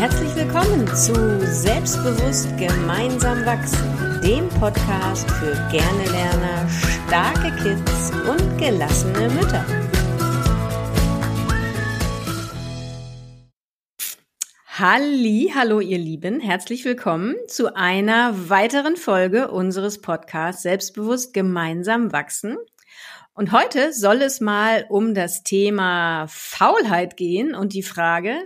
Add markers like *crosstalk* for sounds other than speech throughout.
Herzlich willkommen zu Selbstbewusst gemeinsam wachsen, dem Podcast für gerne Lerner, starke Kids und gelassene Mütter. Halli, hallo ihr Lieben, herzlich willkommen zu einer weiteren Folge unseres Podcasts Selbstbewusst gemeinsam wachsen. Und heute soll es mal um das Thema Faulheit gehen. Und die Frage,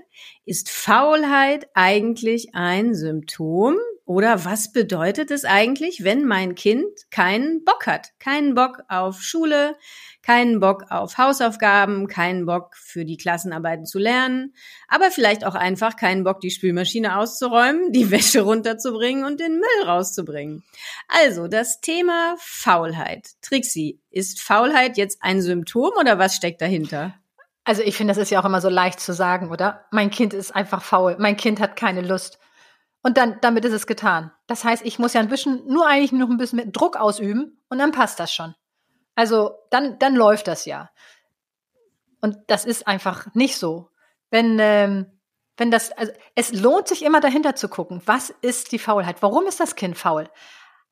ist Faulheit eigentlich ein Symptom oder was bedeutet es eigentlich, wenn mein Kind keinen Bock hat? Keinen Bock auf Schule, keinen Bock auf Hausaufgaben, keinen Bock für die Klassenarbeiten zu lernen, aber vielleicht auch einfach keinen Bock, die Spülmaschine auszuräumen, die *laughs* Wäsche runterzubringen und den Müll rauszubringen. Also das Thema Faulheit. Trixie, ist Faulheit jetzt ein Symptom oder was steckt dahinter? Also ich finde, das ist ja auch immer so leicht zu sagen, oder? Mein Kind ist einfach faul. Mein Kind hat keine Lust. Und dann, damit ist es getan. Das heißt, ich muss ja ein bisschen, nur eigentlich noch ein bisschen mit Druck ausüben und dann passt das schon. Also dann, dann läuft das ja. Und das ist einfach nicht so. Wenn, ähm, wenn das, also es lohnt sich immer dahinter zu gucken, was ist die Faulheit? Warum ist das Kind faul?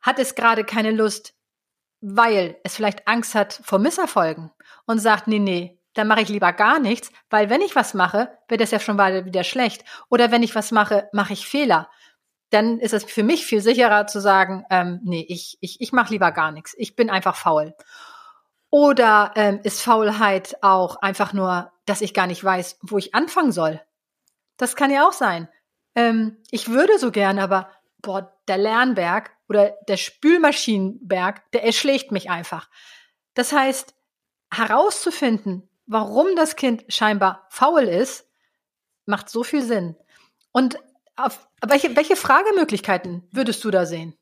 Hat es gerade keine Lust, weil es vielleicht Angst hat vor Misserfolgen und sagt, nee, nee, dann mache ich lieber gar nichts, weil wenn ich was mache, wird es ja schon wieder schlecht. Oder wenn ich was mache, mache ich Fehler. Dann ist es für mich viel sicherer zu sagen, ähm, nee, ich, ich, ich mache lieber gar nichts. Ich bin einfach faul. Oder ähm, ist Faulheit auch einfach nur, dass ich gar nicht weiß, wo ich anfangen soll? Das kann ja auch sein. Ähm, ich würde so gern, aber boah, der Lernberg oder der Spülmaschinenberg, der erschlägt mich einfach. Das heißt, herauszufinden, warum das Kind scheinbar faul ist, macht so viel Sinn. Und auf, welche, welche Fragemöglichkeiten würdest du da sehen?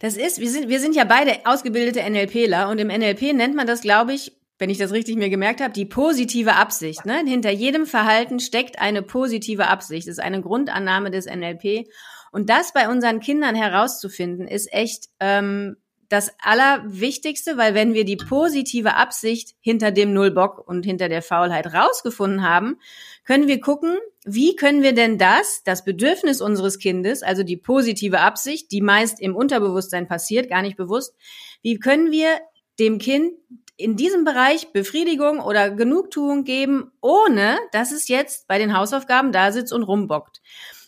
Das ist, wir sind, wir sind ja beide ausgebildete NLPler und im NLP nennt man das, glaube ich, wenn ich das richtig mir gemerkt habe, die positive Absicht. Ne? Hinter jedem Verhalten steckt eine positive Absicht. Das ist eine Grundannahme des NLP. Und das bei unseren Kindern herauszufinden, ist echt ähm, das Allerwichtigste, weil wenn wir die positive Absicht hinter dem Nullbock und hinter der Faulheit rausgefunden haben, können wir gucken, wie können wir denn das, das Bedürfnis unseres Kindes, also die positive Absicht, die meist im Unterbewusstsein passiert, gar nicht bewusst, wie können wir dem Kind in diesem Bereich Befriedigung oder Genugtuung geben, ohne dass es jetzt bei den Hausaufgaben da sitzt und rumbockt.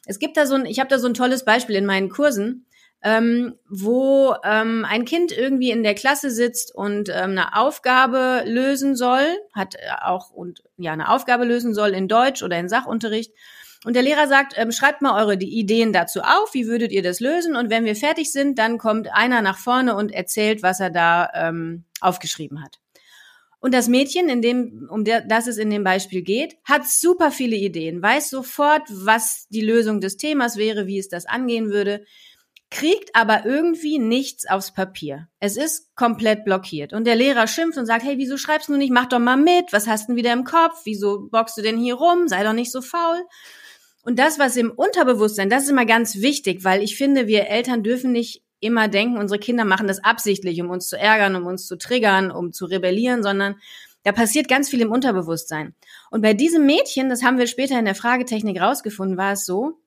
Es gibt da so ein, ich habe da so ein tolles Beispiel in meinen Kursen ähm, wo ähm, ein Kind irgendwie in der Klasse sitzt und ähm, eine Aufgabe lösen soll, hat äh, auch und ja eine Aufgabe lösen soll in Deutsch oder in Sachunterricht. Und der Lehrer sagt, ähm, schreibt mal eure Ideen dazu auf, wie würdet ihr das lösen? Und wenn wir fertig sind, dann kommt einer nach vorne und erzählt, was er da ähm, aufgeschrieben hat. Und das Mädchen, in dem, um der, das es in dem Beispiel geht, hat super viele Ideen, weiß sofort, was die Lösung des Themas wäre, wie es das angehen würde, kriegt aber irgendwie nichts aufs Papier. Es ist komplett blockiert. Und der Lehrer schimpft und sagt, hey, wieso schreibst du nicht? Mach doch mal mit. Was hast du denn wieder im Kopf? Wieso bockst du denn hier rum? Sei doch nicht so faul. Und das, was im Unterbewusstsein, das ist immer ganz wichtig, weil ich finde, wir Eltern dürfen nicht immer denken, unsere Kinder machen das absichtlich, um uns zu ärgern, um uns zu triggern, um zu rebellieren, sondern da passiert ganz viel im Unterbewusstsein. Und bei diesem Mädchen, das haben wir später in der Fragetechnik rausgefunden, war es so,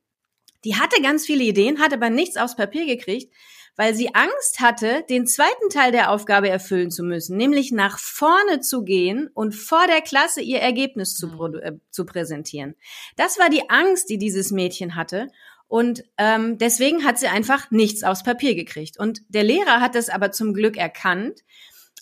die hatte ganz viele Ideen, hat aber nichts aufs Papier gekriegt, weil sie Angst hatte, den zweiten Teil der Aufgabe erfüllen zu müssen, nämlich nach vorne zu gehen und vor der Klasse ihr Ergebnis zu, mhm. äh, zu präsentieren. Das war die Angst, die dieses Mädchen hatte. Und ähm, deswegen hat sie einfach nichts aufs Papier gekriegt. Und der Lehrer hat das aber zum Glück erkannt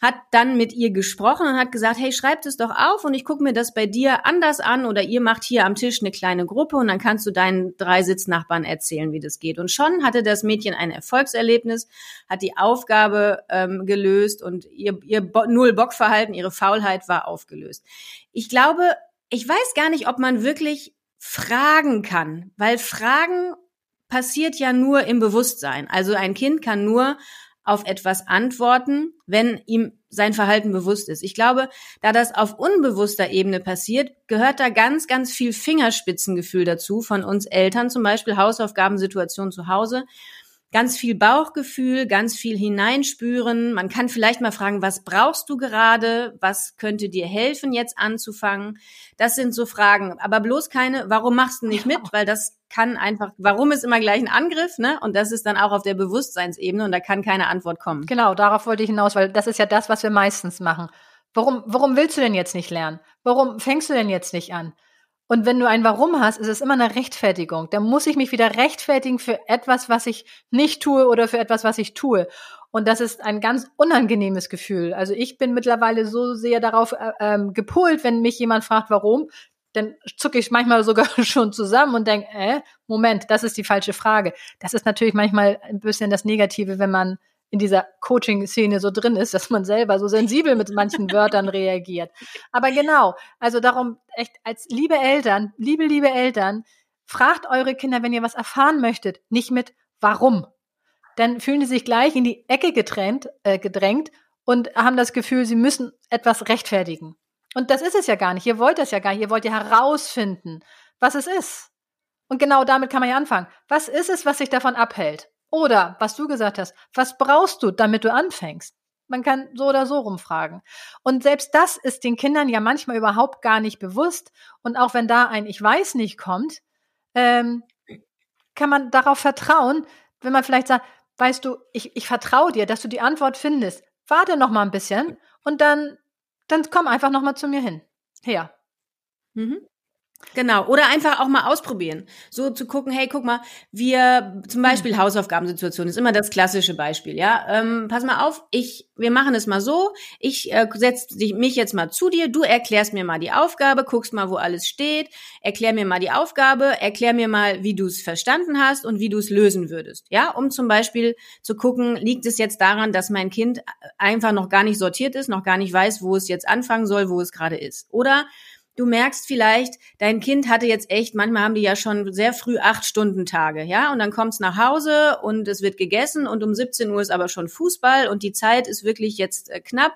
hat dann mit ihr gesprochen und hat gesagt, hey, schreib es doch auf und ich gucke mir das bei dir anders an oder ihr macht hier am Tisch eine kleine Gruppe und dann kannst du deinen drei Sitznachbarn erzählen, wie das geht. Und schon hatte das Mädchen ein Erfolgserlebnis, hat die Aufgabe ähm, gelöst und ihr, ihr Bo Null-Bock-Verhalten, ihre Faulheit war aufgelöst. Ich glaube, ich weiß gar nicht, ob man wirklich fragen kann, weil Fragen passiert ja nur im Bewusstsein. Also ein Kind kann nur auf etwas antworten, wenn ihm sein Verhalten bewusst ist. Ich glaube, da das auf unbewusster Ebene passiert, gehört da ganz, ganz viel Fingerspitzengefühl dazu von uns Eltern, zum Beispiel Hausaufgabensituation zu Hause. Ganz viel Bauchgefühl, ganz viel hineinspüren. Man kann vielleicht mal fragen, was brauchst du gerade? Was könnte dir helfen, jetzt anzufangen? Das sind so Fragen. Aber bloß keine, warum machst du nicht mit? Weil das kann einfach, warum ist immer gleich ein Angriff, ne? Und das ist dann auch auf der Bewusstseinsebene und da kann keine Antwort kommen. Genau, darauf wollte ich hinaus, weil das ist ja das, was wir meistens machen. Warum, warum willst du denn jetzt nicht lernen? Warum fängst du denn jetzt nicht an? Und wenn du ein Warum hast, ist es immer eine Rechtfertigung. Da muss ich mich wieder rechtfertigen für etwas, was ich nicht tue oder für etwas, was ich tue. Und das ist ein ganz unangenehmes Gefühl. Also ich bin mittlerweile so sehr darauf äh, ähm, gepolt, wenn mich jemand fragt, warum, dann zucke ich manchmal sogar *laughs* schon zusammen und denke, äh, Moment, das ist die falsche Frage. Das ist natürlich manchmal ein bisschen das Negative, wenn man in dieser Coaching-Szene so drin ist, *laughs* dass man selber so sensibel mit manchen *laughs* Wörtern reagiert. Aber genau, also darum echt als liebe Eltern, liebe, liebe Eltern, fragt eure Kinder, wenn ihr was erfahren möchtet, nicht mit warum. Dann fühlen sie sich gleich in die Ecke getrennt, äh, gedrängt und haben das Gefühl, sie müssen etwas rechtfertigen. Und das ist es ja gar nicht. Ihr wollt das ja gar nicht. Ihr wollt ja herausfinden, was es ist. Und genau damit kann man ja anfangen. Was ist es, was sich davon abhält? Oder, was du gesagt hast, was brauchst du, damit du anfängst? Man kann so oder so rumfragen. Und selbst das ist den Kindern ja manchmal überhaupt gar nicht bewusst. Und auch wenn da ein Ich weiß nicht kommt, ähm, kann man darauf vertrauen, wenn man vielleicht sagt, weißt du, ich, ich vertraue dir, dass du die Antwort findest. Warte noch mal ein bisschen und dann, dann komm einfach noch mal zu mir hin. Her. Mhm. Genau, oder einfach auch mal ausprobieren. So zu gucken, hey, guck mal, wir, zum Beispiel mhm. Hausaufgabensituation ist immer das klassische Beispiel, ja. Ähm, pass mal auf, ich, wir machen es mal so, ich äh, setze mich jetzt mal zu dir, du erklärst mir mal die Aufgabe, guckst mal, wo alles steht, erklär mir mal die Aufgabe, erklär mir mal, wie du es verstanden hast und wie du es lösen würdest, ja, um zum Beispiel zu gucken, liegt es jetzt daran, dass mein Kind einfach noch gar nicht sortiert ist, noch gar nicht weiß, wo es jetzt anfangen soll, wo es gerade ist. Oder du merkst vielleicht, dein Kind hatte jetzt echt, manchmal haben die ja schon sehr früh acht Stunden Tage, ja, und dann kommt's nach Hause und es wird gegessen und um 17 Uhr ist aber schon Fußball und die Zeit ist wirklich jetzt äh, knapp.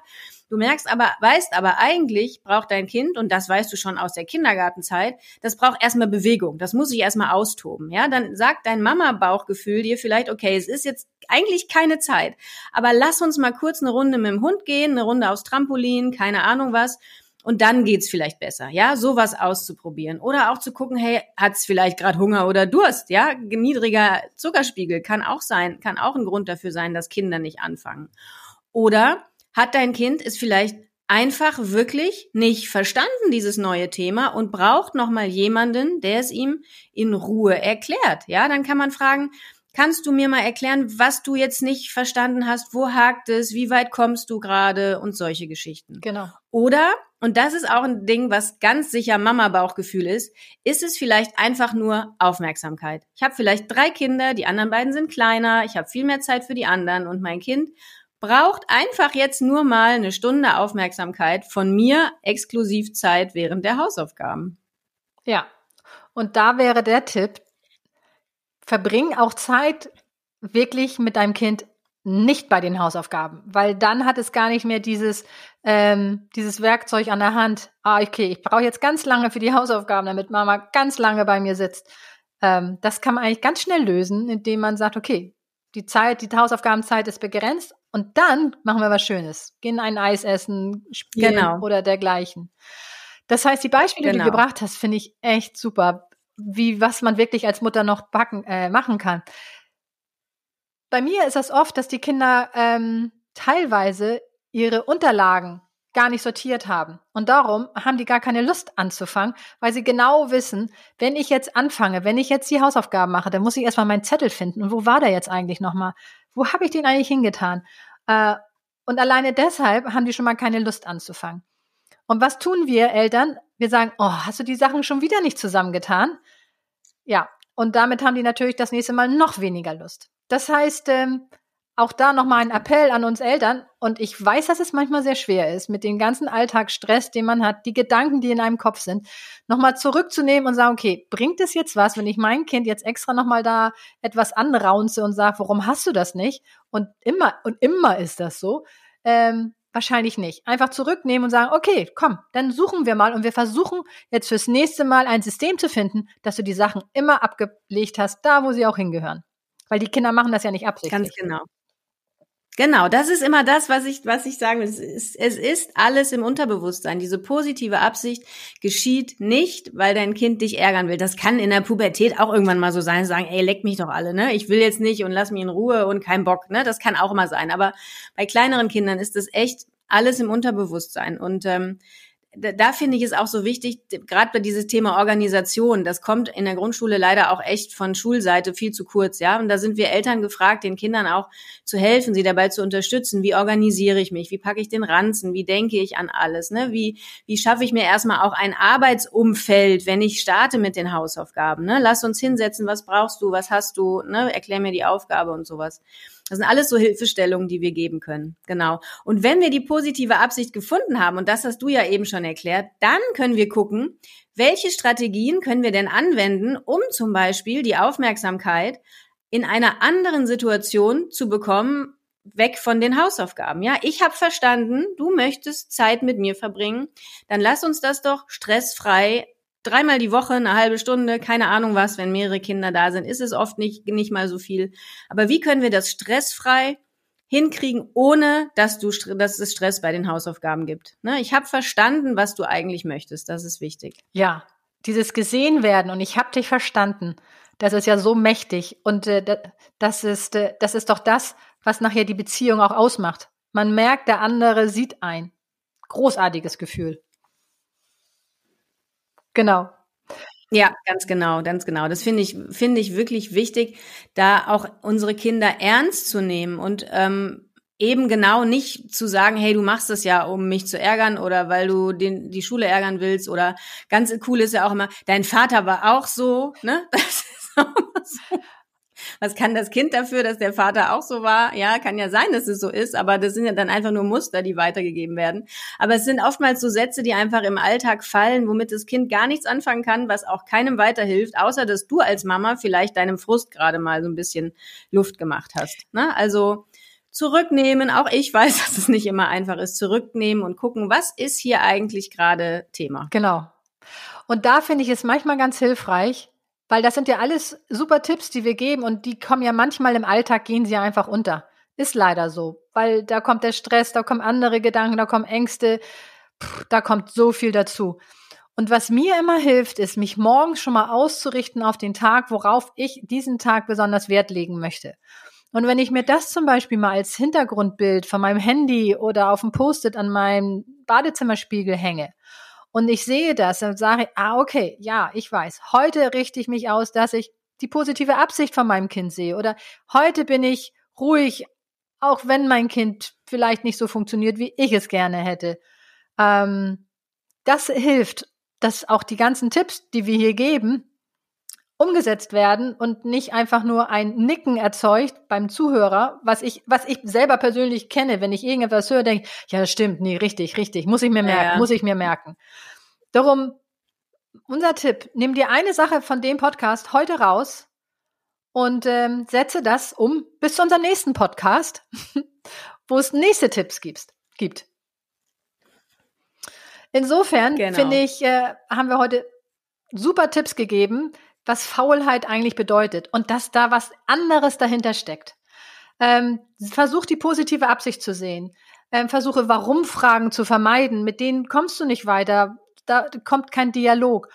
Du merkst aber, weißt aber eigentlich braucht dein Kind, und das weißt du schon aus der Kindergartenzeit, das braucht erstmal Bewegung. Das muss sich erstmal austoben. Ja, dann sagt dein Mama-Bauchgefühl dir vielleicht, okay, es ist jetzt eigentlich keine Zeit, aber lass uns mal kurz eine Runde mit dem Hund gehen, eine Runde aufs Trampolin, keine Ahnung was und dann geht's vielleicht besser, ja, sowas auszuprobieren oder auch zu gucken, hey, hat's vielleicht gerade Hunger oder Durst, ja, niedriger Zuckerspiegel kann auch sein, kann auch ein Grund dafür sein, dass Kinder nicht anfangen. Oder hat dein Kind es vielleicht einfach wirklich nicht verstanden dieses neue Thema und braucht noch mal jemanden, der es ihm in Ruhe erklärt, ja, dann kann man fragen, Kannst du mir mal erklären, was du jetzt nicht verstanden hast? Wo hakt es? Wie weit kommst du gerade? Und solche Geschichten. Genau. Oder, und das ist auch ein Ding, was ganz sicher Mama-Bauchgefühl ist, ist es vielleicht einfach nur Aufmerksamkeit. Ich habe vielleicht drei Kinder, die anderen beiden sind kleiner, ich habe viel mehr Zeit für die anderen und mein Kind braucht einfach jetzt nur mal eine Stunde Aufmerksamkeit von mir, exklusiv Zeit während der Hausaufgaben. Ja. Und da wäre der Tipp, verbring auch Zeit wirklich mit deinem Kind nicht bei den Hausaufgaben, weil dann hat es gar nicht mehr dieses, ähm, dieses Werkzeug an der Hand. Ah, okay, ich brauche jetzt ganz lange für die Hausaufgaben, damit Mama ganz lange bei mir sitzt. Ähm, das kann man eigentlich ganz schnell lösen, indem man sagt, okay, die Zeit, die Hausaufgabenzeit ist begrenzt und dann machen wir was Schönes. Gehen ein Eis essen, spielen genau. oder dergleichen. Das heißt, die Beispiele, genau. die du genau. gebracht hast, finde ich echt super wie was man wirklich als Mutter noch backen, äh, machen kann. Bei mir ist das oft, dass die Kinder ähm, teilweise ihre Unterlagen gar nicht sortiert haben. Und darum haben die gar keine Lust anzufangen, weil sie genau wissen, wenn ich jetzt anfange, wenn ich jetzt die Hausaufgaben mache, dann muss ich erstmal meinen Zettel finden. Und wo war der jetzt eigentlich nochmal? Wo habe ich den eigentlich hingetan? Äh, und alleine deshalb haben die schon mal keine Lust anzufangen. Und was tun wir Eltern? Wir sagen, oh, hast du die Sachen schon wieder nicht zusammengetan? Ja, und damit haben die natürlich das nächste Mal noch weniger Lust. Das heißt, ähm, auch da nochmal ein Appell an uns Eltern. Und ich weiß, dass es manchmal sehr schwer ist, mit dem ganzen Alltagsstress, den man hat, die Gedanken, die in einem Kopf sind, nochmal zurückzunehmen und sagen, okay, bringt es jetzt was, wenn ich mein Kind jetzt extra nochmal da etwas anraunze und sage, warum hast du das nicht? Und immer, und immer ist das so. Ähm, Wahrscheinlich nicht. Einfach zurücknehmen und sagen, okay, komm, dann suchen wir mal und wir versuchen jetzt fürs nächste Mal ein System zu finden, dass du die Sachen immer abgelegt hast, da wo sie auch hingehören. Weil die Kinder machen das ja nicht absichtlich. Ganz genau. Genau, das ist immer das, was ich, was ich sagen will. Es ist, es ist alles im Unterbewusstsein. Diese positive Absicht geschieht nicht, weil dein Kind dich ärgern will. Das kann in der Pubertät auch irgendwann mal so sein, sagen, ey, leck mich doch alle, ne? Ich will jetzt nicht und lass mich in Ruhe und kein Bock, ne? Das kann auch immer sein. Aber bei kleineren Kindern ist das echt alles im Unterbewusstsein. Und ähm, da, da finde ich es auch so wichtig, gerade bei dieses Thema Organisation, das kommt in der Grundschule leider auch echt von Schulseite viel zu kurz, ja. Und da sind wir Eltern gefragt, den Kindern auch zu helfen, sie dabei zu unterstützen. Wie organisiere ich mich? Wie packe ich den Ranzen? Wie denke ich an alles? Ne? Wie, wie schaffe ich mir erstmal auch ein Arbeitsumfeld, wenn ich starte mit den Hausaufgaben? Ne? Lass uns hinsetzen, was brauchst du, was hast du, ne? Erklär mir die Aufgabe und sowas. Das sind alles so Hilfestellungen, die wir geben können. Genau. Und wenn wir die positive Absicht gefunden haben, und das hast du ja eben schon erklärt, dann können wir gucken, welche Strategien können wir denn anwenden, um zum Beispiel die Aufmerksamkeit in einer anderen Situation zu bekommen, weg von den Hausaufgaben. Ja, ich habe verstanden, du möchtest Zeit mit mir verbringen, dann lass uns das doch stressfrei dreimal die Woche, eine halbe Stunde, keine Ahnung was, wenn mehrere Kinder da sind, ist es oft nicht, nicht mal so viel. Aber wie können wir das stressfrei hinkriegen, ohne dass du, dass es Stress bei den Hausaufgaben gibt? Ne? Ich habe verstanden, was du eigentlich möchtest. Das ist wichtig. Ja, dieses gesehen werden und ich habe dich verstanden. Das ist ja so mächtig und äh, das ist äh, das ist doch das, was nachher die Beziehung auch ausmacht. Man merkt, der andere sieht ein. Großartiges Gefühl. Genau. Ja, ganz genau, ganz genau. Das finde ich, finde ich wirklich wichtig, da auch unsere Kinder ernst zu nehmen und ähm, eben genau nicht zu sagen, hey, du machst das ja, um mich zu ärgern oder weil du den, die Schule ärgern willst oder ganz cool ist ja auch immer, dein Vater war auch so, ne? *laughs* Das ist auch so. Was kann das Kind dafür, dass der Vater auch so war? Ja, kann ja sein, dass es so ist, aber das sind ja dann einfach nur Muster, die weitergegeben werden. Aber es sind oftmals so Sätze, die einfach im Alltag fallen, womit das Kind gar nichts anfangen kann, was auch keinem weiterhilft, außer dass du als Mama vielleicht deinem Frust gerade mal so ein bisschen Luft gemacht hast. Ne? Also zurücknehmen. Auch ich weiß, *laughs* dass es nicht immer einfach ist. Zurücknehmen und gucken, was ist hier eigentlich gerade Thema. Genau. Und da finde ich es manchmal ganz hilfreich, weil das sind ja alles super Tipps, die wir geben und die kommen ja manchmal im Alltag, gehen sie einfach unter. Ist leider so, weil da kommt der Stress, da kommen andere Gedanken, da kommen Ängste, da kommt so viel dazu. Und was mir immer hilft, ist, mich morgens schon mal auszurichten auf den Tag, worauf ich diesen Tag besonders Wert legen möchte. Und wenn ich mir das zum Beispiel mal als Hintergrundbild von meinem Handy oder auf dem Post-it an meinem Badezimmerspiegel hänge und ich sehe das und sage, ah, okay, ja, ich weiß, heute richte ich mich aus, dass ich die positive Absicht von meinem Kind sehe oder heute bin ich ruhig, auch wenn mein Kind vielleicht nicht so funktioniert, wie ich es gerne hätte. Ähm, das hilft, dass auch die ganzen Tipps, die wir hier geben, umgesetzt werden und nicht einfach nur ein Nicken erzeugt beim Zuhörer, was ich, was ich selber persönlich kenne, wenn ich irgendetwas höre, denke, ja, das stimmt, nee, richtig, richtig, muss ich mir merken, ja. muss ich mir merken. Darum, unser Tipp, nimm dir eine Sache von dem Podcast heute raus und ähm, setze das um bis zu unserem nächsten Podcast, *laughs* wo es nächste Tipps gibt. gibt. Insofern genau. finde ich, äh, haben wir heute super Tipps gegeben, was Faulheit eigentlich bedeutet und dass da was anderes dahinter steckt. Ähm, versuch die positive Absicht zu sehen. Ähm, versuche Warum-Fragen zu vermeiden. Mit denen kommst du nicht weiter. Da kommt kein Dialog.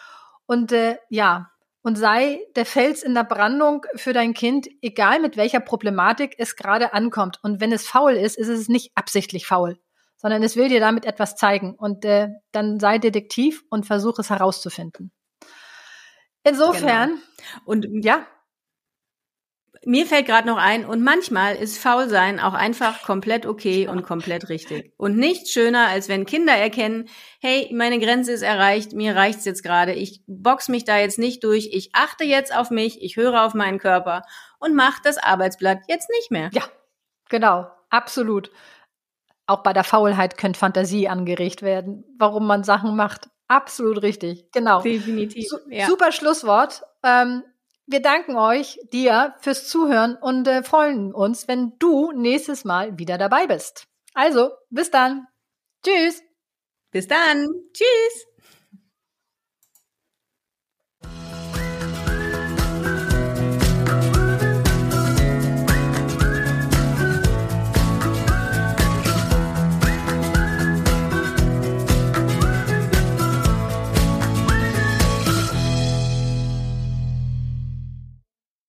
Und äh, ja, und sei der Fels in der Brandung für dein Kind, egal mit welcher Problematik es gerade ankommt. Und wenn es faul ist, ist es nicht absichtlich faul, sondern es will dir damit etwas zeigen. Und äh, dann sei Detektiv und versuche es herauszufinden. Insofern. Genau. Und ja. Mir fällt gerade noch ein, und manchmal ist Faulsein auch einfach komplett okay und komplett richtig. Und nichts schöner, als wenn Kinder erkennen, hey, meine Grenze ist erreicht, mir reicht's jetzt gerade, ich box mich da jetzt nicht durch, ich achte jetzt auf mich, ich höre auf meinen Körper und mach das Arbeitsblatt jetzt nicht mehr. Ja, genau, absolut. Auch bei der Faulheit könnte Fantasie angeregt werden, warum man Sachen macht. Absolut richtig, genau. Definitiv. Su ja. Super Schlusswort. Ähm, wir danken euch, dir, fürs Zuhören und äh, freuen uns, wenn du nächstes Mal wieder dabei bist. Also, bis dann. Tschüss. Bis dann. Tschüss.